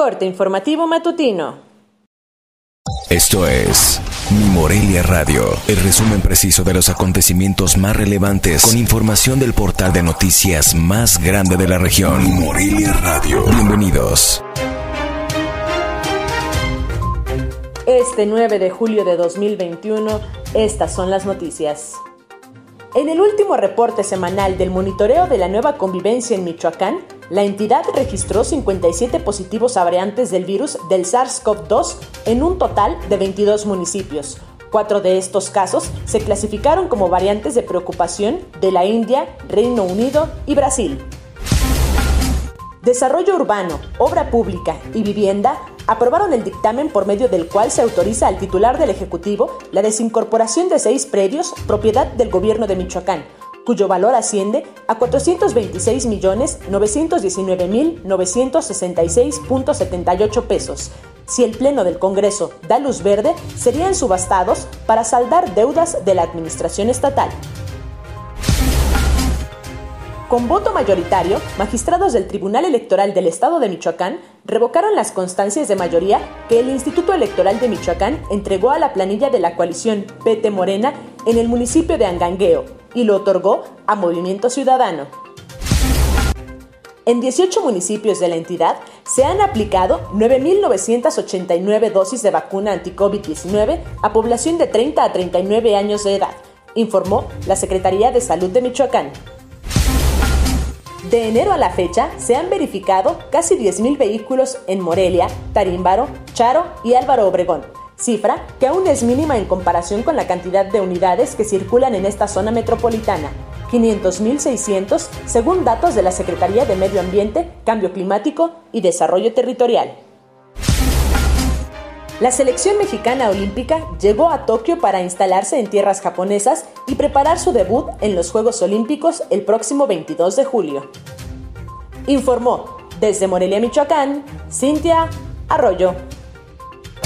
Corte informativo matutino. Esto es Mi Morelia Radio, el resumen preciso de los acontecimientos más relevantes con información del portal de noticias más grande de la región. Mi Morelia Radio. Bienvenidos. Este 9 de julio de 2021, estas son las noticias. En el último reporte semanal del monitoreo de la nueva convivencia en Michoacán, la entidad registró 57 positivos a variantes del virus del SARS-CoV-2 en un total de 22 municipios. Cuatro de estos casos se clasificaron como variantes de preocupación de la India, Reino Unido y Brasil. Desarrollo Urbano, Obra Pública y Vivienda aprobaron el dictamen por medio del cual se autoriza al titular del Ejecutivo la desincorporación de seis predios propiedad del gobierno de Michoacán, cuyo valor asciende a 426.919.966.78 pesos. Si el Pleno del Congreso da luz verde, serían subastados para saldar deudas de la Administración Estatal. Con voto mayoritario, magistrados del Tribunal Electoral del Estado de Michoacán revocaron las constancias de mayoría que el Instituto Electoral de Michoacán entregó a la planilla de la coalición PT Morena en el municipio de Angangueo y lo otorgó a Movimiento Ciudadano. En 18 municipios de la entidad se han aplicado 9.989 dosis de vacuna anti-COVID-19 a población de 30 a 39 años de edad, informó la Secretaría de Salud de Michoacán. De enero a la fecha se han verificado casi 10.000 vehículos en Morelia, Tarímbaro, Charo y Álvaro Obregón, cifra que aún es mínima en comparación con la cantidad de unidades que circulan en esta zona metropolitana, 500.600 según datos de la Secretaría de Medio Ambiente, Cambio Climático y Desarrollo Territorial. La selección mexicana olímpica llegó a Tokio para instalarse en tierras japonesas y preparar su debut en los Juegos Olímpicos el próximo 22 de julio. Informó desde Morelia, Michoacán, Cintia Arroyo.